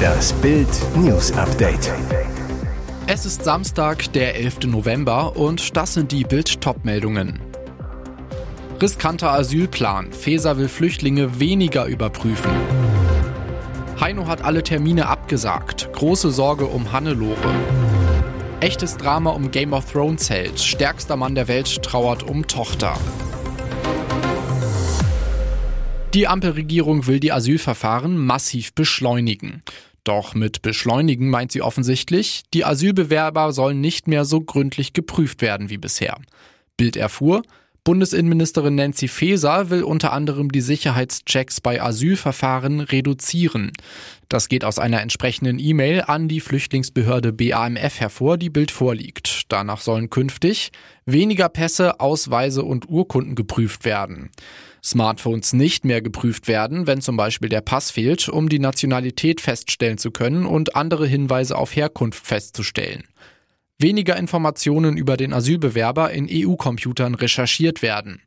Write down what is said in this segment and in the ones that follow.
Das Bild News Update. Es ist Samstag, der 11. November und das sind die Bild meldungen Riskanter Asylplan. Feser will Flüchtlinge weniger überprüfen. Heino hat alle Termine abgesagt. Große Sorge um Hannelore. Echtes Drama um Game of Thrones Held. Stärkster Mann der Welt trauert um Tochter. Die Ampelregierung will die Asylverfahren massiv beschleunigen. Doch mit beschleunigen meint sie offensichtlich, die Asylbewerber sollen nicht mehr so gründlich geprüft werden wie bisher. Bild erfuhr, Bundesinnenministerin Nancy Faeser will unter anderem die Sicherheitschecks bei Asylverfahren reduzieren. Das geht aus einer entsprechenden E-Mail an die Flüchtlingsbehörde BAMF hervor, die Bild vorliegt. Danach sollen künftig weniger Pässe, Ausweise und Urkunden geprüft werden. Smartphones nicht mehr geprüft werden, wenn zum Beispiel der Pass fehlt, um die Nationalität feststellen zu können und andere Hinweise auf Herkunft festzustellen weniger Informationen über den Asylbewerber in EU-Computern recherchiert werden,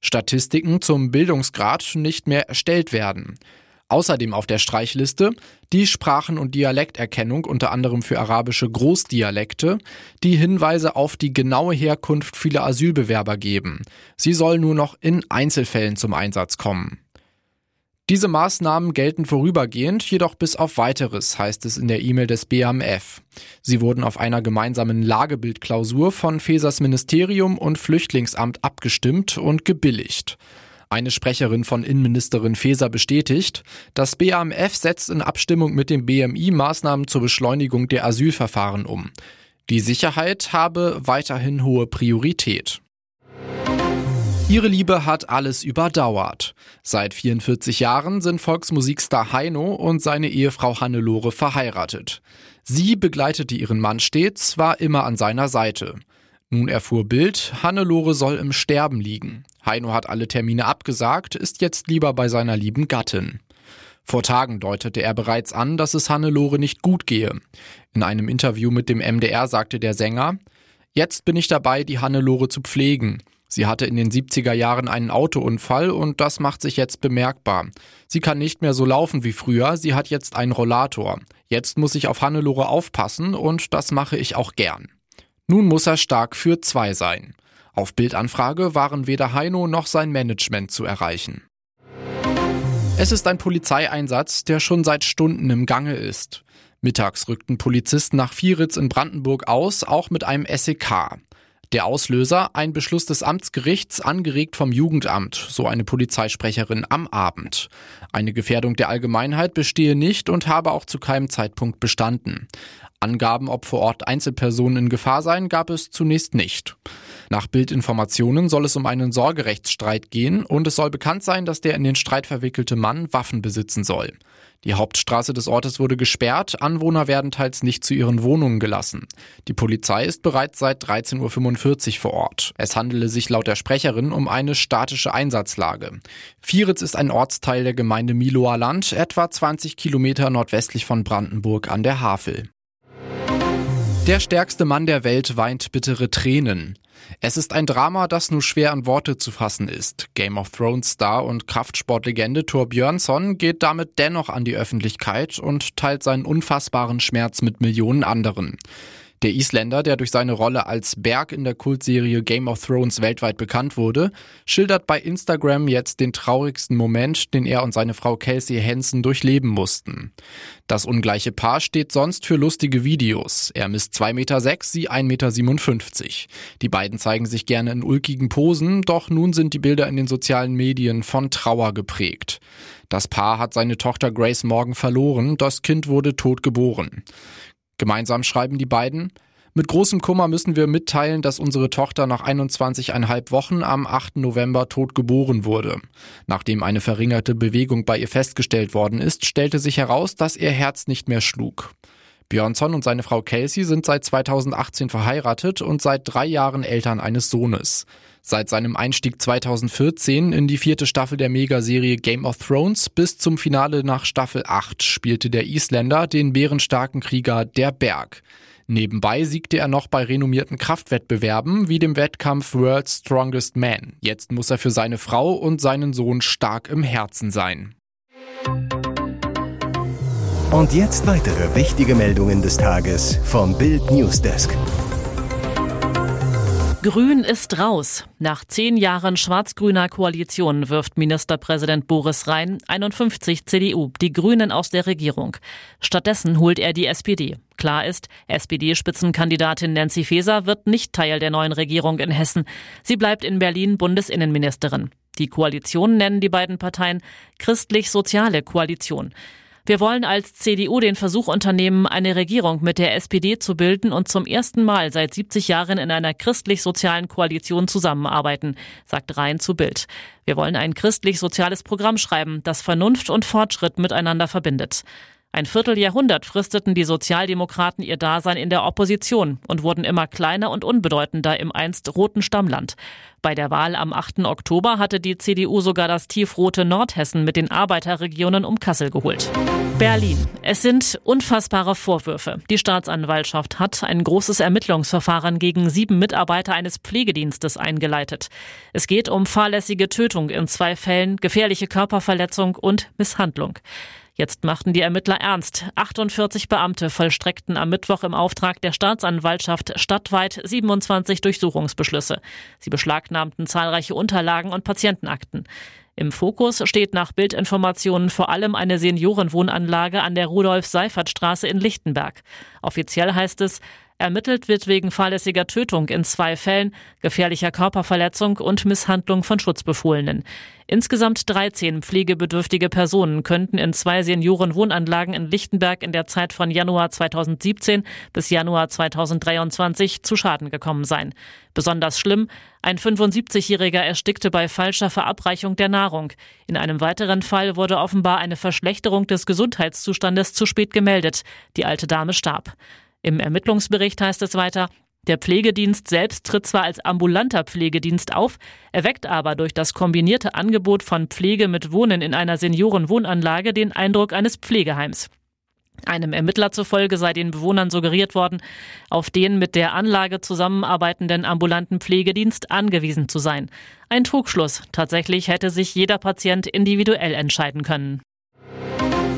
Statistiken zum Bildungsgrad nicht mehr erstellt werden. Außerdem auf der Streichliste die Sprachen- und Dialekterkennung unter anderem für arabische Großdialekte, die Hinweise auf die genaue Herkunft vieler Asylbewerber geben. Sie soll nur noch in Einzelfällen zum Einsatz kommen. Diese Maßnahmen gelten vorübergehend, jedoch bis auf weiteres, heißt es in der E-Mail des BAMF. Sie wurden auf einer gemeinsamen Lagebildklausur von Fesers Ministerium und Flüchtlingsamt abgestimmt und gebilligt. Eine Sprecherin von Innenministerin Faeser bestätigt, das BAMF setzt in Abstimmung mit dem BMI Maßnahmen zur Beschleunigung der Asylverfahren um. Die Sicherheit habe weiterhin hohe Priorität. Ihre Liebe hat alles überdauert. Seit 44 Jahren sind Volksmusikstar Heino und seine Ehefrau Hannelore verheiratet. Sie begleitete ihren Mann stets, war immer an seiner Seite. Nun erfuhr Bild, Hannelore soll im Sterben liegen. Heino hat alle Termine abgesagt, ist jetzt lieber bei seiner lieben Gattin. Vor Tagen deutete er bereits an, dass es Hannelore nicht gut gehe. In einem Interview mit dem MDR sagte der Sänger, Jetzt bin ich dabei, die Hannelore zu pflegen. Sie hatte in den 70er Jahren einen Autounfall und das macht sich jetzt bemerkbar. Sie kann nicht mehr so laufen wie früher, sie hat jetzt einen Rollator. Jetzt muss ich auf Hannelore aufpassen und das mache ich auch gern. Nun muss er stark für zwei sein. Auf Bildanfrage waren weder Heino noch sein Management zu erreichen. Es ist ein Polizeieinsatz, der schon seit Stunden im Gange ist. Mittags rückten Polizisten nach Vieritz in Brandenburg aus, auch mit einem SEK. Der Auslöser ein Beschluss des Amtsgerichts, angeregt vom Jugendamt, so eine Polizeisprecherin am Abend. Eine Gefährdung der Allgemeinheit bestehe nicht und habe auch zu keinem Zeitpunkt bestanden. Angaben, ob vor Ort Einzelpersonen in Gefahr seien, gab es zunächst nicht. Nach Bildinformationen soll es um einen Sorgerechtsstreit gehen und es soll bekannt sein, dass der in den Streit verwickelte Mann Waffen besitzen soll. Die Hauptstraße des Ortes wurde gesperrt, Anwohner werden teils nicht zu ihren Wohnungen gelassen. Die Polizei ist bereits seit 13.45 Uhr vor Ort. Es handele sich laut der Sprecherin um eine statische Einsatzlage. Vieritz ist ein Ortsteil der Gemeinde Miloer Land, etwa 20 Kilometer nordwestlich von Brandenburg an der Havel. Der stärkste Mann der Welt weint bittere Tränen. Es ist ein Drama, das nur schwer an Worte zu fassen ist. Game of Thrones Star und Kraftsportlegende Thor Björnsson geht damit dennoch an die Öffentlichkeit und teilt seinen unfassbaren Schmerz mit Millionen anderen. Der Isländer, der durch seine Rolle als Berg in der Kultserie Game of Thrones weltweit bekannt wurde, schildert bei Instagram jetzt den traurigsten Moment, den er und seine Frau Kelsey Hansen durchleben mussten. Das ungleiche Paar steht sonst für lustige Videos. Er misst 2,6 Meter, sie 1,57 Meter. Die beiden zeigen sich gerne in ulkigen Posen, doch nun sind die Bilder in den sozialen Medien von Trauer geprägt. Das Paar hat seine Tochter Grace Morgan verloren, das Kind wurde tot geboren. Gemeinsam schreiben die beiden, mit großem Kummer müssen wir mitteilen, dass unsere Tochter nach 21,5 Wochen am 8. November tot geboren wurde. Nachdem eine verringerte Bewegung bei ihr festgestellt worden ist, stellte sich heraus, dass ihr Herz nicht mehr schlug. Björnsson und seine Frau Kelsey sind seit 2018 verheiratet und seit drei Jahren Eltern eines Sohnes. Seit seinem Einstieg 2014 in die vierte Staffel der Megaserie Game of Thrones bis zum Finale nach Staffel 8 spielte der Isländer den bärenstarken Krieger Der Berg. Nebenbei siegte er noch bei renommierten Kraftwettbewerben wie dem Wettkampf World's Strongest Man. Jetzt muss er für seine Frau und seinen Sohn stark im Herzen sein. Und jetzt weitere wichtige Meldungen des Tages vom Bild Newsdesk. Grün ist raus. Nach zehn Jahren schwarz-grüner Koalition wirft Ministerpräsident Boris Rhein 51 CDU die Grünen aus der Regierung. Stattdessen holt er die SPD. Klar ist, SPD-Spitzenkandidatin Nancy Faeser wird nicht Teil der neuen Regierung in Hessen. Sie bleibt in Berlin Bundesinnenministerin. Die Koalition nennen die beiden Parteien christlich-soziale Koalition. Wir wollen als CDU den Versuch unternehmen, eine Regierung mit der SPD zu bilden und zum ersten Mal seit 70 Jahren in einer christlich-sozialen Koalition zusammenarbeiten, sagt Rhein zu Bild. Wir wollen ein christlich-soziales Programm schreiben, das Vernunft und Fortschritt miteinander verbindet. Ein Vierteljahrhundert fristeten die Sozialdemokraten ihr Dasein in der Opposition und wurden immer kleiner und unbedeutender im einst roten Stammland. Bei der Wahl am 8. Oktober hatte die CDU sogar das tiefrote Nordhessen mit den Arbeiterregionen um Kassel geholt. Berlin. Es sind unfassbare Vorwürfe. Die Staatsanwaltschaft hat ein großes Ermittlungsverfahren gegen sieben Mitarbeiter eines Pflegedienstes eingeleitet. Es geht um fahrlässige Tötung in zwei Fällen, gefährliche Körperverletzung und Misshandlung. Jetzt machten die Ermittler ernst. 48 Beamte vollstreckten am Mittwoch im Auftrag der Staatsanwaltschaft stadtweit 27 Durchsuchungsbeschlüsse. Sie beschlagnahmten zahlreiche Unterlagen und Patientenakten. Im Fokus steht nach Bildinformationen vor allem eine Seniorenwohnanlage an der Rudolf-Seifert-Straße in Lichtenberg. Offiziell heißt es, Ermittelt wird wegen fahrlässiger Tötung in zwei Fällen, gefährlicher Körperverletzung und Misshandlung von Schutzbefohlenen. Insgesamt 13 pflegebedürftige Personen könnten in zwei Seniorenwohnanlagen in Lichtenberg in der Zeit von Januar 2017 bis Januar 2023 zu Schaden gekommen sein. Besonders schlimm, ein 75-Jähriger erstickte bei falscher Verabreichung der Nahrung. In einem weiteren Fall wurde offenbar eine Verschlechterung des Gesundheitszustandes zu spät gemeldet. Die alte Dame starb. Im Ermittlungsbericht heißt es weiter, der Pflegedienst selbst tritt zwar als ambulanter Pflegedienst auf, erweckt aber durch das kombinierte Angebot von Pflege mit Wohnen in einer Seniorenwohnanlage den Eindruck eines Pflegeheims. Einem Ermittler zufolge sei den Bewohnern suggeriert worden, auf den mit der Anlage zusammenarbeitenden ambulanten Pflegedienst angewiesen zu sein. Ein Trugschluss. Tatsächlich hätte sich jeder Patient individuell entscheiden können.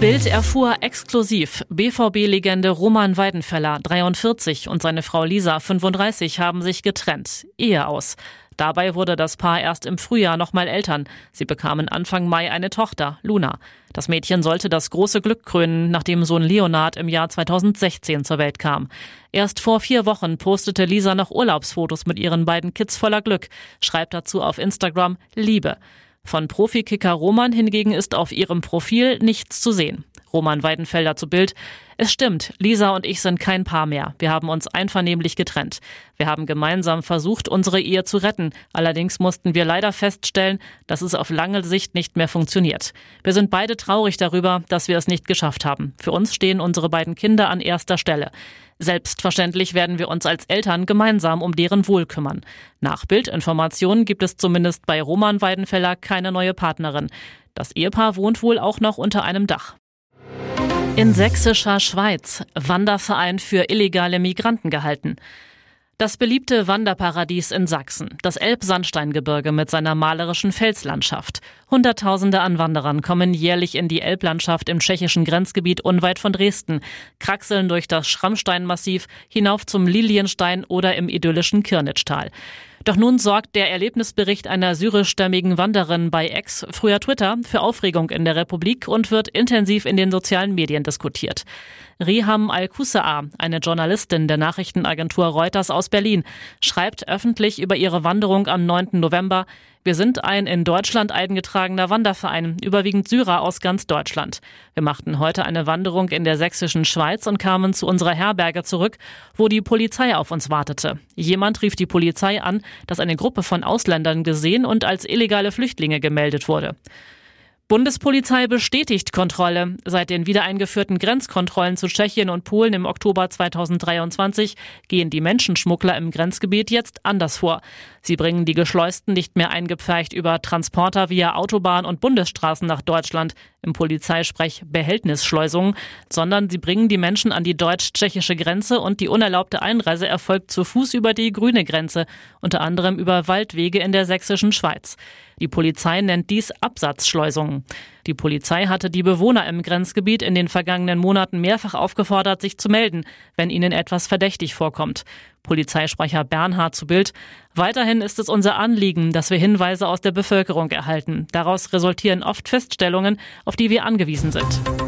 Bild erfuhr exklusiv, BVB-Legende Roman Weidenfeller, 43, und seine Frau Lisa, 35, haben sich getrennt. Ehe aus. Dabei wurde das Paar erst im Frühjahr nochmal Eltern. Sie bekamen Anfang Mai eine Tochter, Luna. Das Mädchen sollte das große Glück krönen, nachdem Sohn Leonard im Jahr 2016 zur Welt kam. Erst vor vier Wochen postete Lisa noch Urlaubsfotos mit ihren beiden Kids voller Glück, schreibt dazu auf Instagram Liebe. Von Profikicker Roman hingegen ist auf ihrem Profil nichts zu sehen. Roman Weidenfelder zu Bild. Es stimmt, Lisa und ich sind kein Paar mehr. Wir haben uns einvernehmlich getrennt. Wir haben gemeinsam versucht, unsere Ehe zu retten. Allerdings mussten wir leider feststellen, dass es auf lange Sicht nicht mehr funktioniert. Wir sind beide traurig darüber, dass wir es nicht geschafft haben. Für uns stehen unsere beiden Kinder an erster Stelle. Selbstverständlich werden wir uns als Eltern gemeinsam um deren Wohl kümmern. Nach Bildinformationen gibt es zumindest bei Roman Weidenfeller keine neue Partnerin. Das Ehepaar wohnt wohl auch noch unter einem Dach. In sächsischer Schweiz Wanderverein für illegale Migranten gehalten. Das beliebte Wanderparadies in Sachsen, das Elbsandsteingebirge mit seiner malerischen Felslandschaft. Hunderttausende an Wanderern kommen jährlich in die Elblandschaft im tschechischen Grenzgebiet unweit von Dresden, kraxeln durch das Schrammsteinmassiv hinauf zum Lilienstein oder im idyllischen Kirnitschtal. Doch nun sorgt der Erlebnisbericht einer syrischstämmigen Wanderin bei Ex, früher Twitter, für Aufregung in der Republik und wird intensiv in den sozialen Medien diskutiert. Riham Al-Kusa'a, eine Journalistin der Nachrichtenagentur Reuters aus Berlin, schreibt öffentlich über ihre Wanderung am 9. November, wir sind ein in Deutschland eingetragener Wanderverein, überwiegend Syrer aus ganz Deutschland. Wir machten heute eine Wanderung in der sächsischen Schweiz und kamen zu unserer Herberge zurück, wo die Polizei auf uns wartete. Jemand rief die Polizei an, dass eine Gruppe von Ausländern gesehen und als illegale Flüchtlinge gemeldet wurde. Bundespolizei bestätigt Kontrolle. Seit den wiedereingeführten Grenzkontrollen zu Tschechien und Polen im Oktober 2023 gehen die Menschenschmuggler im Grenzgebiet jetzt anders vor. Sie bringen die Geschleusten nicht mehr eingepfercht über Transporter via Autobahn und Bundesstraßen nach Deutschland, im Polizeisprech Behältnisschleusungen, sondern sie bringen die Menschen an die deutsch-tschechische Grenze und die unerlaubte Einreise erfolgt zu Fuß über die grüne Grenze, unter anderem über Waldwege in der sächsischen Schweiz. Die Polizei nennt dies Absatzschleusungen. Die Polizei hatte die Bewohner im Grenzgebiet in den vergangenen Monaten mehrfach aufgefordert, sich zu melden, wenn ihnen etwas verdächtig vorkommt. Polizeisprecher Bernhard zu Bild. Weiterhin ist es unser Anliegen, dass wir Hinweise aus der Bevölkerung erhalten. Daraus resultieren oft Feststellungen, auf die wir angewiesen sind.